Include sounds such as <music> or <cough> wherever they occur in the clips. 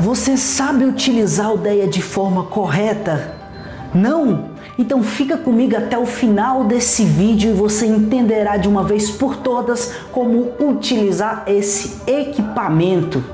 Você sabe utilizar o DEA de forma correta? Não? Então fica comigo até o final desse vídeo e você entenderá de uma vez por todas como utilizar esse equipamento.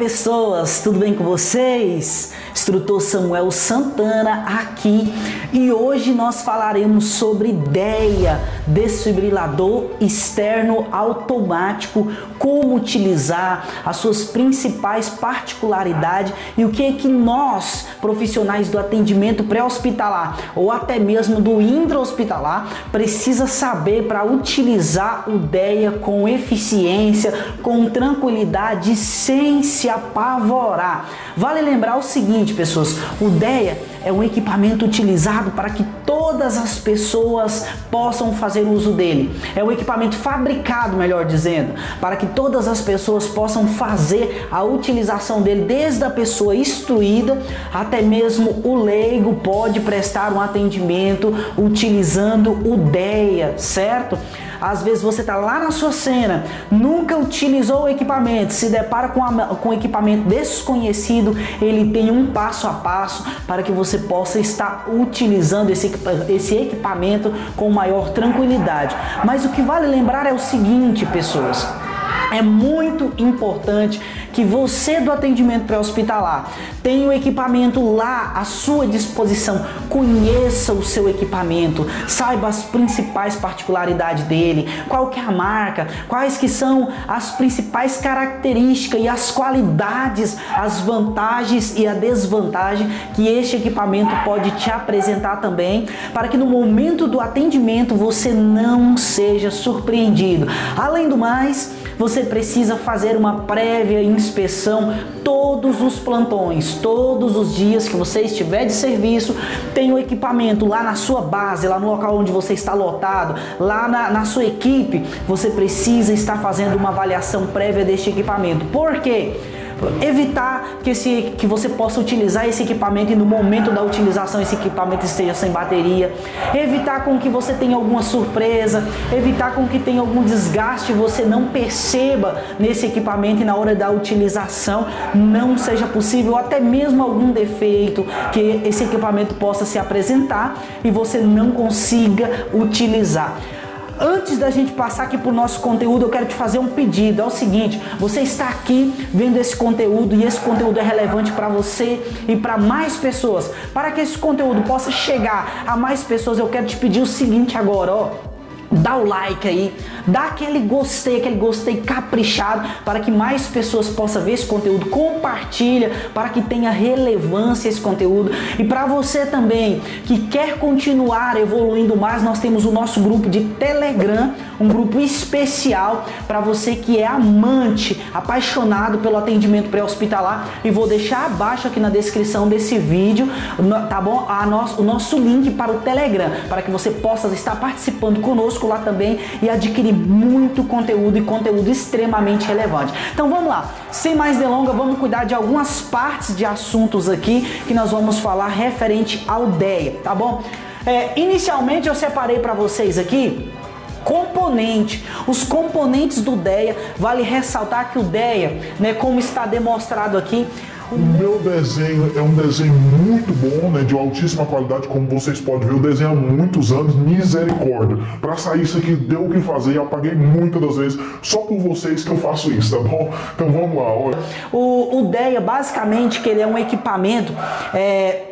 Pessoas, tudo bem com vocês? Instrutor Samuel Santana aqui e hoje nós falaremos sobre DEA, desfibrilador externo automático, como utilizar, as suas principais particularidades e o que é que nós, profissionais do atendimento pré-hospitalar ou até mesmo do intra-hospitalar, precisa saber para utilizar o DEA com eficiência, com tranquilidade, sem se apavorar. Vale lembrar o seguinte, pessoas, o DEA é um equipamento utilizado para que todas as pessoas possam fazer uso dele. É um equipamento fabricado, melhor dizendo, para que todas as pessoas possam fazer a utilização dele, desde a pessoa instruída até mesmo o leigo pode prestar um atendimento utilizando o DEA, certo? Às vezes você está lá na sua cena, nunca utilizou o equipamento, se depara com, a, com equipamento desconhecido, ele tem um passo a passo para que você possa estar utilizando esse, esse equipamento com maior tranquilidade. Mas o que vale lembrar é o seguinte, pessoas. É muito importante que você do atendimento pré-hospitalar tenha o equipamento lá à sua disposição, conheça o seu equipamento, saiba as principais particularidades dele, qual é a marca, quais que são as principais características e as qualidades, as vantagens e a desvantagem que este equipamento pode te apresentar também, para que no momento do atendimento você não seja surpreendido. Além do mais, você precisa fazer uma prévia inspeção todos os plantões, todos os dias que você estiver de serviço, tem o equipamento lá na sua base, lá no local onde você está lotado, lá na, na sua equipe, você precisa estar fazendo uma avaliação prévia deste equipamento. Por quê? Evitar que, esse, que você possa utilizar esse equipamento e no momento da utilização esse equipamento esteja sem bateria, evitar com que você tenha alguma surpresa, evitar com que tenha algum desgaste, você não perceba nesse equipamento e na hora da utilização não seja possível, até mesmo algum defeito que esse equipamento possa se apresentar e você não consiga utilizar. Antes da gente passar aqui para o nosso conteúdo, eu quero te fazer um pedido. É o seguinte: você está aqui vendo esse conteúdo e esse conteúdo é relevante para você e para mais pessoas. Para que esse conteúdo possa chegar a mais pessoas, eu quero te pedir o seguinte agora, ó dá o like aí, dá aquele gostei, aquele gostei caprichado para que mais pessoas possam ver esse conteúdo, compartilha para que tenha relevância esse conteúdo. E para você também que quer continuar evoluindo mais, nós temos o nosso grupo de Telegram, um grupo especial para você que é amante, apaixonado pelo atendimento pré-hospitalar. E vou deixar abaixo aqui na descrição desse vídeo, tá bom? A nosso, o nosso link para o Telegram, para que você possa estar participando conosco lá também e adquirir muito conteúdo e conteúdo extremamente relevante. Então vamos lá, sem mais delongas, vamos cuidar de algumas partes de assuntos aqui que nós vamos falar referente ao DEA, tá bom? É, inicialmente eu separei para vocês aqui componente. Os componentes do DEA, vale ressaltar que o DEA, né, como está demonstrado aqui, o meu desenho é um desenho muito bom, né, de altíssima qualidade, como vocês podem ver, eu desenho há muitos anos, misericórdia. Para sair isso aqui deu o que fazer, eu apaguei muitas das vezes, só por vocês que eu faço isso, tá bom? Então vamos lá, olha. O, o DEA, basicamente, que ele é um equipamento é,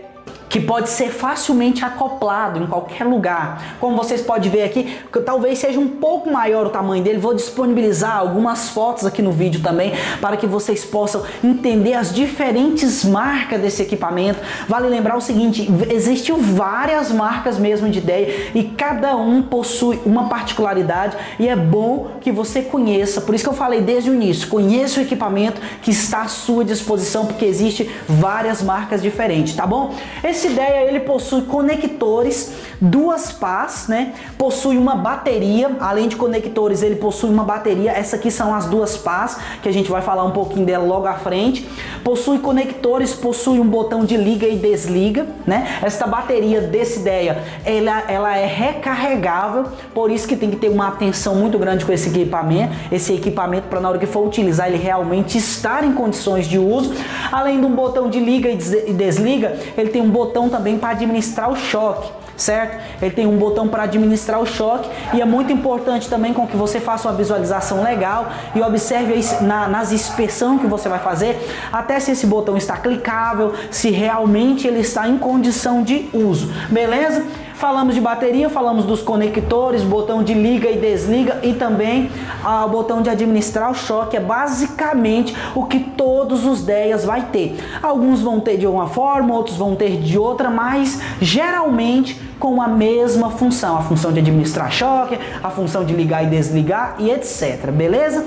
que pode ser facilmente acoplado em qualquer lugar. Como vocês podem ver aqui, talvez seja um pouco maior o tamanho dele. Vou disponibilizar algumas fotos aqui no vídeo também para que vocês possam entender as diferentes marcas desse equipamento. Vale lembrar o seguinte, existem várias marcas mesmo de ideia e cada um possui uma particularidade e é bom que você conheça. Por isso que eu falei desde o início, conheça o equipamento que está à sua disposição porque existe várias marcas diferentes, tá bom? Esse Esse ideia ele possui conectores, duas pás, né? Possui uma bateria, além de conectores, ele possui uma bateria. Essa aqui são as duas pás, que a gente vai falar um pouquinho dela logo à frente. Possui conectores, possui um botão de liga e desliga, né? Esta bateria desse ideia, ela, ela é recarregável, por isso que tem que ter uma atenção muito grande com esse equipamento, esse equipamento para na hora que for utilizar ele realmente estar em condições de uso. Além de um botão de liga e desliga, ele tem um botão também para administrar o choque certo? Ele tem um botão para administrar o choque e é muito importante também com que você faça uma visualização legal e observe na, nas inspeções que você vai fazer, até se esse botão está clicável, se realmente ele está em condição de uso, beleza? Falamos de bateria, falamos dos conectores, botão de liga e desliga e também ah, o botão de administrar o choque. É basicamente o que todos os DEAs vai ter. Alguns vão ter de uma forma, outros vão ter de outra, mas geralmente com a mesma função, a função de administrar choque, a função de ligar e desligar e etc. Beleza?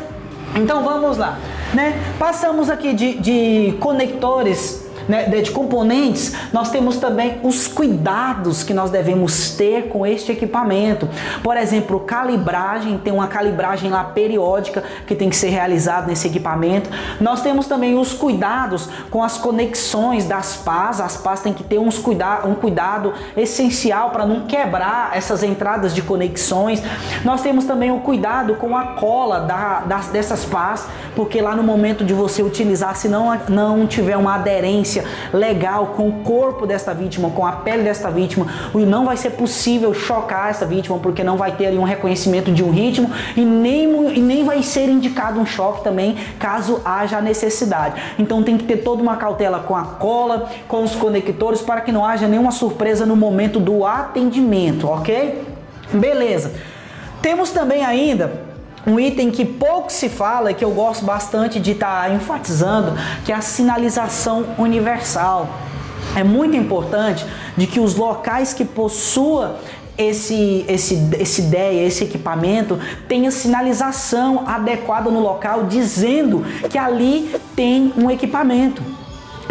Então vamos lá, né? Passamos aqui de, de conectores né, de componentes, nós temos também os cuidados que nós devemos ter com este equipamento. Por exemplo, calibragem, tem uma calibragem lá periódica que tem que ser realizada nesse equipamento. Nós temos também os cuidados com as conexões das pás, as pás têm que ter uns cuida um cuidado essencial para não quebrar essas entradas de conexões. Nós temos também o cuidado com a cola da, das, dessas pás, porque lá no momento de você utilizar, se não, não tiver uma aderência legal com o corpo desta vítima, com a pele desta vítima, não vai ser possível chocar essa vítima porque não vai ter ali um reconhecimento de um ritmo e nem, e nem vai ser indicado um choque também caso haja necessidade. Então tem que ter toda uma cautela com a cola, com os conectores para que não haja nenhuma surpresa no momento do atendimento, ok? Beleza. Temos também ainda um item que pouco se fala e que eu gosto bastante de estar tá enfatizando, que é a sinalização universal. É muito importante de que os locais que possua esse, esse, esse ideia, esse equipamento tenha sinalização adequada no local dizendo que ali tem um equipamento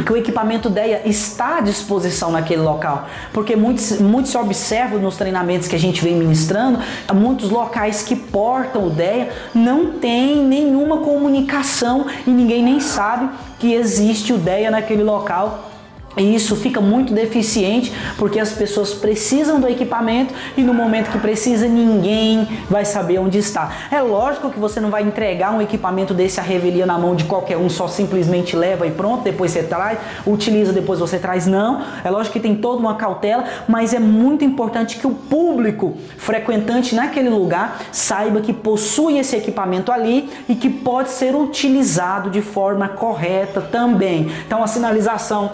que o equipamento DEA está à disposição naquele local, porque muitos, muitos se observam nos treinamentos que a gente vem ministrando, muitos locais que portam o DEA não tem nenhuma comunicação e ninguém nem sabe que existe o DEA naquele local e isso fica muito deficiente porque as pessoas precisam do equipamento e no momento que precisa ninguém vai saber onde está. É lógico que você não vai entregar um equipamento desse a revelia na mão de qualquer um, só simplesmente leva e pronto, depois você traz, utiliza, depois você traz. Não, é lógico que tem toda uma cautela, mas é muito importante que o público frequentante naquele lugar saiba que possui esse equipamento ali e que pode ser utilizado de forma correta também. Então a sinalização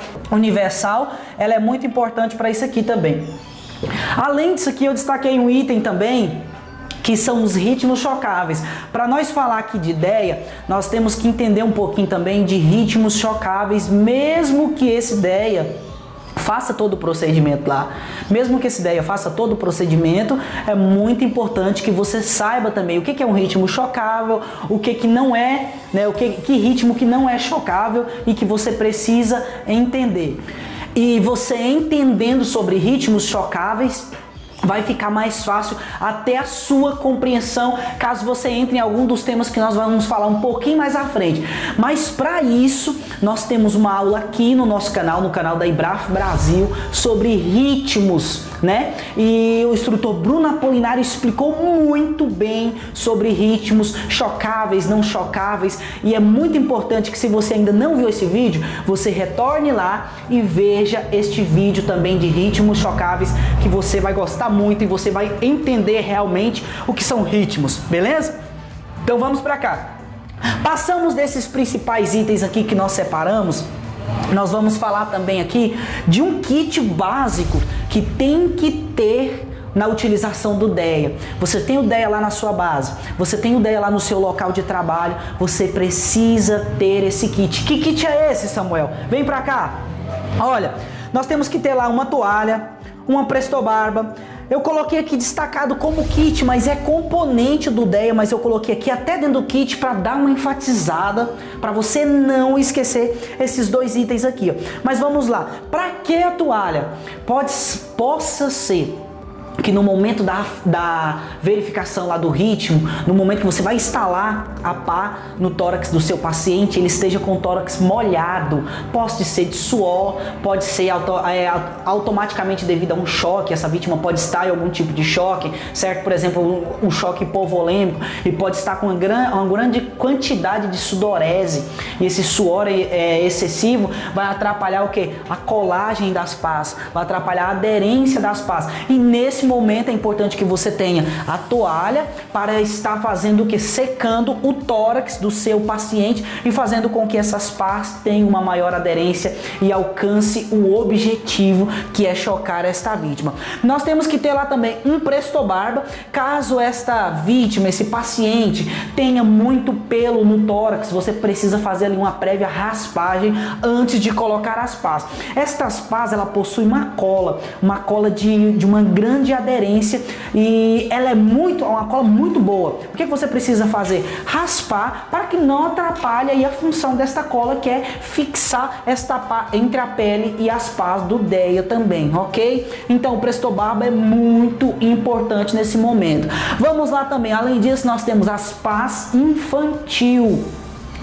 universal, ela é muito importante para isso aqui também. Além disso aqui, eu destaquei um item também que são os ritmos chocáveis. Para nós falar aqui de ideia, nós temos que entender um pouquinho também de ritmos chocáveis, mesmo que esse ideia faça todo o procedimento lá. Mesmo que essa ideia faça todo o procedimento, é muito importante que você saiba também o que é um ritmo chocável, o que, que não é, né, o que, que ritmo que não é chocável e que você precisa entender. E você entendendo sobre ritmos chocáveis, vai ficar mais fácil até a sua compreensão caso você entre em algum dos temas que nós vamos falar um pouquinho mais à frente. Mas para isso, nós temos uma aula aqui no nosso canal, no canal da Ibraf Brasil, sobre ritmos, né? E o instrutor Bruno Apolinário explicou muito bem sobre ritmos chocáveis, não chocáveis, e é muito importante que se você ainda não viu esse vídeo, você retorne lá e veja este vídeo também de ritmos chocáveis que você vai gostar muito e você vai entender realmente o que são ritmos, beleza? Então vamos para cá. Passamos desses principais itens aqui que nós separamos. Nós vamos falar também aqui de um kit básico que tem que ter na utilização do DEA. Você tem o DEA lá na sua base, você tem o DEA lá no seu local de trabalho, você precisa ter esse kit. Que kit é esse, Samuel? Vem pra cá. Olha, nós temos que ter lá uma toalha, uma prestobarba, eu coloquei aqui destacado como kit, mas é componente do DEA, mas eu coloquei aqui até dentro do kit para dar uma enfatizada, para você não esquecer esses dois itens aqui. Ó. Mas vamos lá, para que a toalha? Pode, possa ser que no momento da, da verificação lá do ritmo, no momento que você vai instalar a pá no tórax do seu paciente, ele esteja com o tórax molhado. Pode ser de suor, pode ser auto, é, automaticamente devido a um choque, essa vítima pode estar em algum tipo de choque, certo? Por exemplo, um, um choque hipovolêmico e pode estar com uma, gran, uma grande quantidade de sudorese. E esse suor é, é excessivo vai atrapalhar o que? A colagem das pás, vai atrapalhar a aderência das pás. E nesse momento é importante que você tenha a toalha para estar fazendo o que? Secando o tórax do seu paciente e fazendo com que essas pás tenham uma maior aderência e alcance o objetivo que é chocar esta vítima. Nós temos que ter lá também um presto barba, caso esta vítima, esse paciente tenha muito pelo no tórax, você precisa fazer ali uma prévia raspagem antes de colocar as pás. Estas pás ela possui uma cola, uma cola de, de uma grande aderência e ela é muito, uma cola muito boa. O que você precisa fazer? Raspar para que não atrapalhe aí a função desta cola que é fixar esta pá entre a pele e as pás do DEA também, ok? Então o Presto Barba é muito importante nesse momento. Vamos lá também, além disso nós temos as pás infantil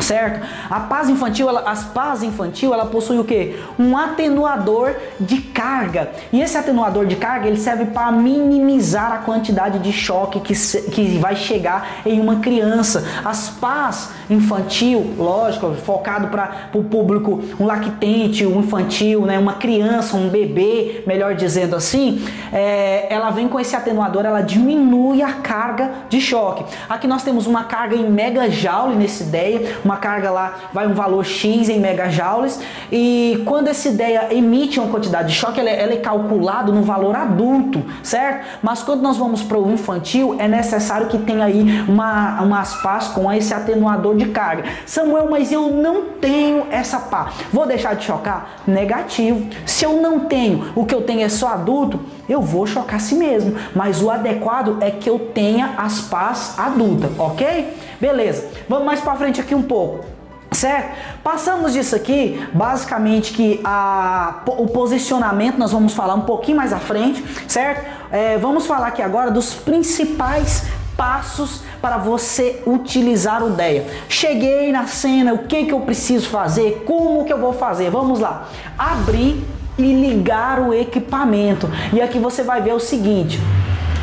certo? A paz infantil, ela, as paz infantil, ela possui o que? Um atenuador de carga. E esse atenuador de carga, ele serve para minimizar a quantidade de choque que, que vai chegar em uma criança. As paz infantil, lógico, focado para o público, um lactente, um infantil, né, uma criança, um bebê, melhor dizendo assim, é, ela vem com esse atenuador, ela diminui a carga de choque. Aqui nós temos uma carga em megajoule nessa ideia, uma carga lá vai um valor X em megajoules e quando essa ideia emite uma quantidade de choque, ela é, é calculado no valor adulto, certo? Mas quando nós vamos para o infantil, é necessário que tenha aí uma, umas pás com esse atenuador de carga. Samuel, mas eu não tenho essa pá. Vou deixar de chocar? Negativo. Se eu não tenho, o que eu tenho é só adulto, eu vou chocar a si mesmo. Mas o adequado é que eu tenha as pás adulta, ok? Beleza. Vamos mais para frente aqui um pouco. Certo? Passamos disso aqui, basicamente que a, o posicionamento nós vamos falar um pouquinho mais à frente, certo? É, vamos falar aqui agora dos principais passos para você utilizar o DEA. Cheguei na cena, o que, que eu preciso fazer? Como que eu vou fazer? Vamos lá. Abrir e ligar o equipamento. E aqui você vai ver o seguinte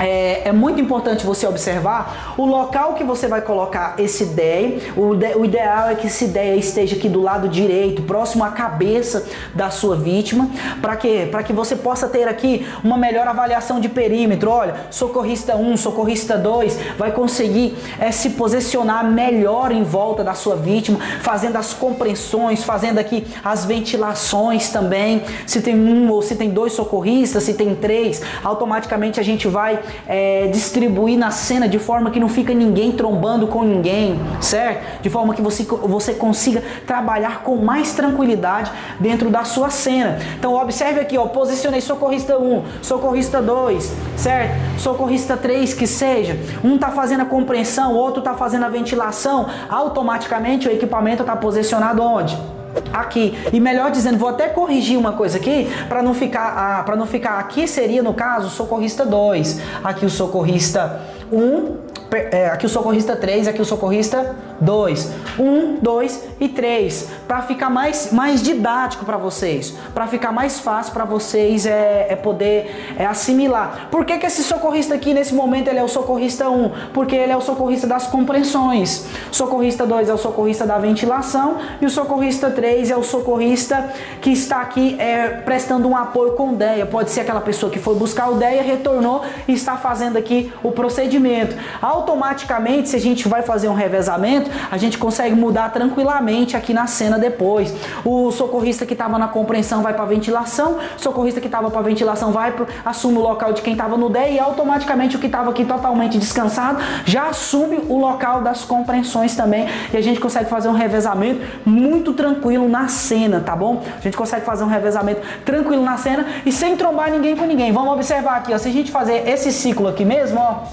é, é, muito importante você observar o local que você vai colocar esse DEI. O, de, o ideal é que esse DEI esteja aqui do lado direito, próximo à cabeça da sua vítima, para quê? Para que você possa ter aqui uma melhor avaliação de perímetro. Olha, socorrista 1, socorrista 2 vai conseguir é, se posicionar melhor em volta da sua vítima, fazendo as compreensões, fazendo aqui as ventilações também. Se tem um ou se tem dois socorristas, se tem três, automaticamente a gente vai é, distribuir na cena de forma que não fica ninguém trombando com ninguém, certo? De forma que você, você consiga trabalhar com mais tranquilidade dentro da sua cena. Então observe aqui, ó, posicionei socorrista 1, socorrista 2, certo? Socorrista 3 que seja. Um tá fazendo a compreensão, outro tá fazendo a ventilação, automaticamente o equipamento está posicionado onde? Aqui. E melhor dizendo, vou até corrigir uma coisa aqui para não ficar ah, para não ficar aqui seria no caso socorrista 2, aqui o socorrista 1, um, é, aqui o socorrista 3, aqui o socorrista 2. 1, 2 e 3. Para ficar mais, mais didático para vocês. Para ficar mais fácil para vocês é, é poder é, assimilar. Por que, que esse socorrista aqui nesse momento ele é o socorrista 1? Porque ele é o socorrista das compreensões. Socorrista 2 é o socorrista da ventilação. E o socorrista 3 é o socorrista que está aqui é, prestando um apoio com DEA. Pode ser aquela pessoa que foi buscar o DEA, retornou e está fazendo aqui o procedimento. Ao Automaticamente, se a gente vai fazer um revezamento, a gente consegue mudar tranquilamente aqui na cena depois. O socorrista que estava na compreensão vai para ventilação, o socorrista que estava para ventilação vai pro, assume o local de quem estava no DEI e automaticamente o que estava aqui totalmente descansado já assume o local das compreensões também e a gente consegue fazer um revezamento muito tranquilo na cena, tá bom? A gente consegue fazer um revezamento tranquilo na cena e sem trombar ninguém com ninguém. Vamos observar aqui, ó, se a gente fazer esse ciclo aqui mesmo, ó,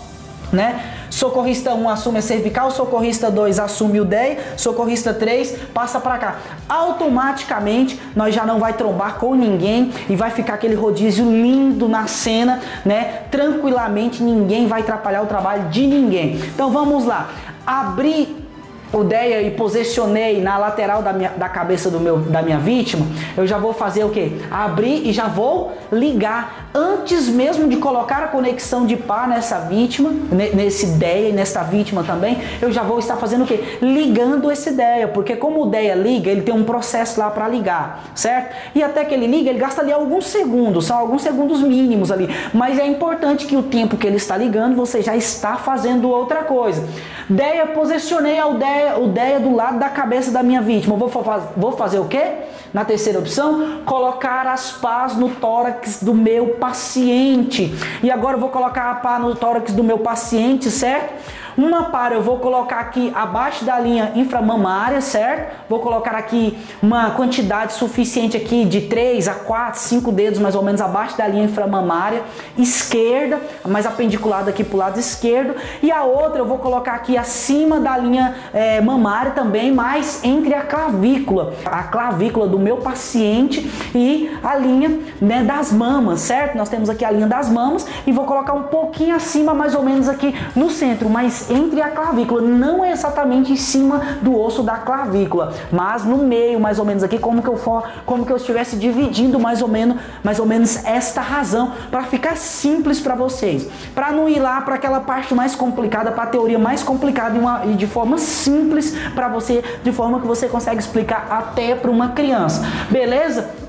né? Socorrista 1 assume a cervical, socorrista 2 assume o DEI, socorrista 3 passa para cá. Automaticamente nós já não vai trombar com ninguém e vai ficar aquele rodízio lindo na cena, né? Tranquilamente, ninguém vai atrapalhar o trabalho de ninguém. Então vamos lá. Abrir o DEA e posicionei na lateral da, minha, da cabeça do meu, da minha vítima, eu já vou fazer o que? Abrir e já vou ligar. Antes mesmo de colocar a conexão de par nessa vítima, nesse DEA e nessa vítima também, eu já vou estar fazendo o que? Ligando esse DEA, porque como o DEA liga, ele tem um processo lá para ligar, certo? E até que ele liga, ele gasta ali alguns segundos, são alguns segundos mínimos ali, mas é importante que o tempo que ele está ligando, você já está fazendo outra coisa. DEA, posicionei DEA ideia, do lado da cabeça da minha vítima. Vou, vou fazer o quê? Na terceira opção, colocar as pás no tórax do meu paciente. E agora eu vou colocar a pá no tórax do meu paciente, certo? Uma para eu vou colocar aqui abaixo da linha inframamária, certo? Vou colocar aqui uma quantidade suficiente aqui de 3 a 4, 5 dedos mais ou menos abaixo da linha inframamária esquerda, mais apendiculada aqui para o lado esquerdo. E a outra eu vou colocar aqui acima da linha é, mamária também, mais entre a clavícula, a clavícula do meu paciente e a linha né, das mamas, certo? Nós temos aqui a linha das mamas e vou colocar um pouquinho acima, mais ou menos aqui no centro, mas entre a clavícula, não é exatamente em cima do osso da clavícula, mas no meio, mais ou menos aqui, como que eu for, como que eu estivesse dividindo mais ou menos, mais ou menos esta razão para ficar simples para vocês, para não ir lá para aquela parte mais complicada, para a teoria mais complicada e, uma, e de forma simples para você, de forma que você consegue explicar até para uma criança. Beleza?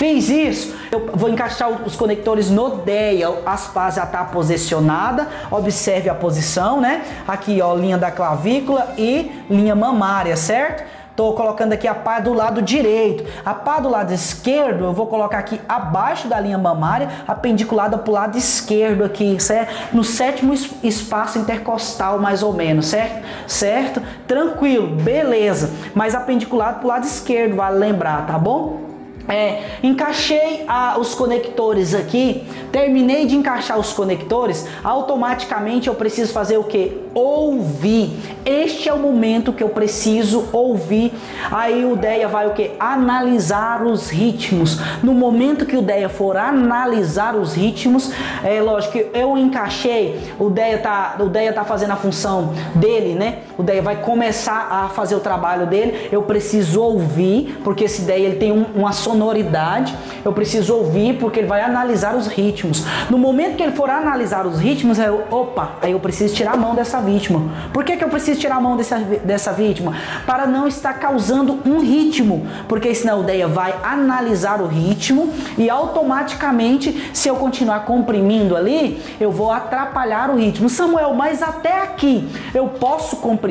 Fiz isso, eu vou encaixar os conectores no DEA, as pás já está posicionada, observe a posição, né? Aqui, ó, linha da clavícula e linha mamária, certo? Estou colocando aqui a pá do lado direito. A pá do lado esquerdo eu vou colocar aqui abaixo da linha mamária, apendiculada para o lado esquerdo aqui, certo? No sétimo espaço intercostal, mais ou menos, certo? Certo? Tranquilo, beleza. Mas apendiculado para o lado esquerdo, vale lembrar, tá bom? É, encaixei a, os conectores aqui, terminei de encaixar os conectores, automaticamente eu preciso fazer o que? Ouvir. Este é o momento que eu preciso ouvir. Aí o DEA vai o que? Analisar os ritmos. No momento que o DEA for analisar os ritmos, é lógico que eu encaixei, o DEA tá, o DEA tá fazendo a função dele, né? O DEA vai começar a fazer o trabalho dele. Eu preciso ouvir, porque esse DEA ele tem um, uma sonoridade, eu preciso ouvir porque ele vai analisar os ritmos. No momento que ele for analisar os ritmos, eu, opa, aí eu preciso tirar a mão dessa vítima. Por que, que eu preciso tirar a mão dessa, dessa vítima? Para não estar causando um ritmo, porque senão a ideia vai analisar o ritmo e automaticamente, se eu continuar comprimindo ali, eu vou atrapalhar o ritmo. Samuel, mas até aqui eu posso comprimir?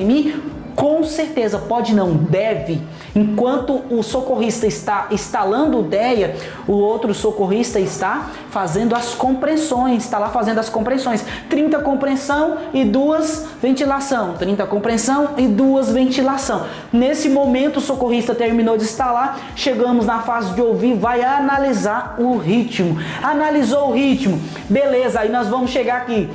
Com certeza, pode não, deve. Enquanto o socorrista está instalando o DEA, o outro socorrista está fazendo as compressões, está lá fazendo as compressões. 30 compressão e duas ventilação. 30 compressão e duas ventilação. Nesse momento o socorrista terminou de instalar, chegamos na fase de ouvir, vai analisar o ritmo. Analisou o ritmo, beleza, aí nós vamos chegar aqui.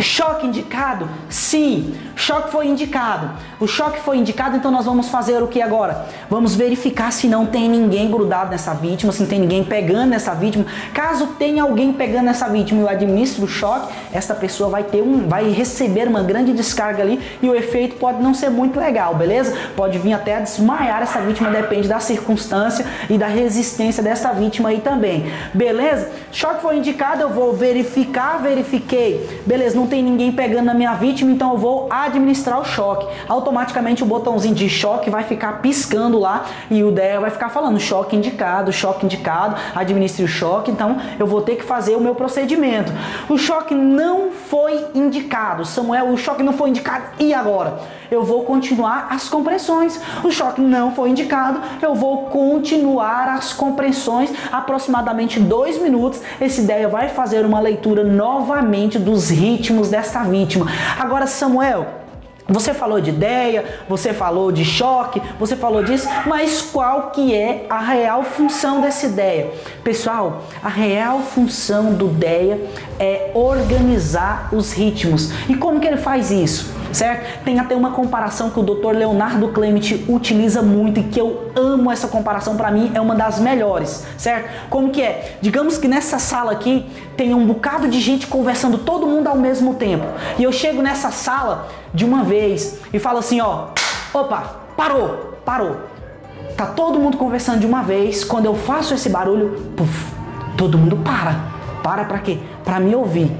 Choque indicado? Sim, choque foi indicado. O choque foi indicado, então nós vamos fazer o que agora? Vamos verificar se não tem ninguém grudado nessa vítima, se não tem ninguém pegando nessa vítima. Caso tenha alguém pegando nessa vítima e eu administro o choque, esta pessoa vai ter um, vai receber uma grande descarga ali e o efeito pode não ser muito legal, beleza? Pode vir até a desmaiar essa vítima, depende da circunstância e da resistência dessa vítima aí também. Beleza? Choque foi indicado, eu vou verificar, verifiquei. Beleza, não tem ninguém pegando na minha vítima, então eu vou administrar o choque. Automaticamente o botãozinho de choque vai ficar piscando lá e o DEA vai ficar falando choque indicado, choque indicado, administre o choque, então eu vou ter que fazer o meu procedimento. O choque não foi indicado, Samuel, o choque não foi indicado, e agora? Eu vou continuar as compressões. O choque não foi indicado, eu vou continuar as compressões aproximadamente dois minutos. Esse ideia vai fazer uma leitura novamente dos ritmos desta vítima. Agora, Samuel, você falou de ideia, você falou de choque, você falou disso, mas qual que é a real função dessa ideia? Pessoal, a real função do DEA é organizar os ritmos. E como que ele faz isso? Certo? Tem até uma comparação que o Dr. Leonardo Clement utiliza muito e que eu amo essa comparação, para mim é uma das melhores, certo? Como que é? Digamos que nessa sala aqui tem um bocado de gente conversando todo mundo ao mesmo tempo. E eu chego nessa sala de uma vez e falo assim, ó, opa, parou, parou. Tá todo mundo conversando de uma vez, quando eu faço esse barulho, puff, todo mundo para. Para para quê? Para me ouvir.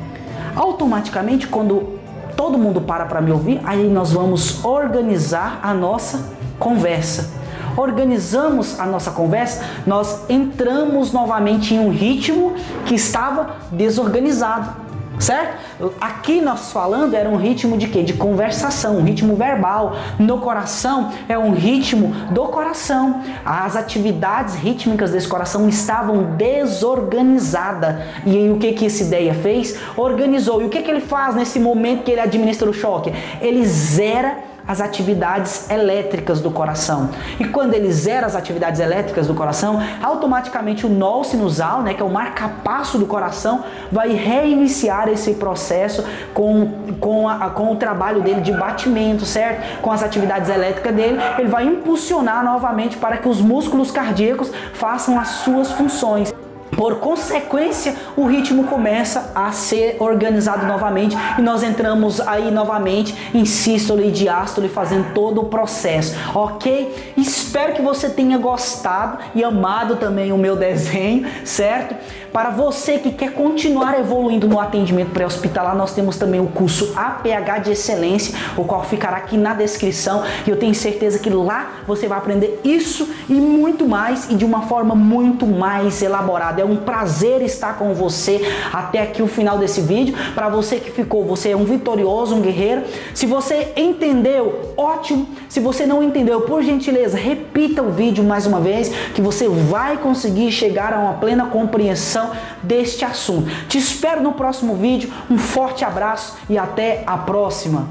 Automaticamente, quando todo mundo para para me ouvir, aí nós vamos organizar a nossa conversa. Organizamos a nossa conversa, nós entramos novamente em um ritmo que estava desorganizado certo? Aqui nós falando era um ritmo de quê? De conversação, um ritmo verbal. No coração é um ritmo do coração. As atividades rítmicas desse coração estavam desorganizadas. E aí o que que essa ideia fez? Organizou. E o que que ele faz nesse momento que ele administra o choque? Ele zera as atividades elétricas do coração. E quando ele zera as atividades elétricas do coração, automaticamente o nó sinusal, né, que é o marcapasso do coração, vai reiniciar esse processo com, com, a, com o trabalho dele de batimento, certo? Com as atividades elétricas dele, ele vai impulsionar novamente para que os músculos cardíacos façam as suas funções. Por consequência, o ritmo começa a ser organizado novamente e nós entramos aí novamente em sístole e diástole fazendo todo o processo, ok? Espero que você tenha gostado e amado também o meu <laughs> desenho, certo? Para você que quer continuar evoluindo no atendimento pré-hospitalar, nós temos também o curso APH de Excelência, o qual ficará aqui na descrição e eu tenho certeza que lá você vai aprender isso e muito mais e de uma forma muito mais elaborada. É um prazer estar com você até aqui o final desse vídeo. Para você que ficou, você é um vitorioso, um guerreiro. Se você entendeu, ótimo. Se você não entendeu, por gentileza, repita o vídeo mais uma vez que você vai conseguir chegar a uma plena compreensão deste assunto. Te espero no próximo vídeo. Um forte abraço e até a próxima.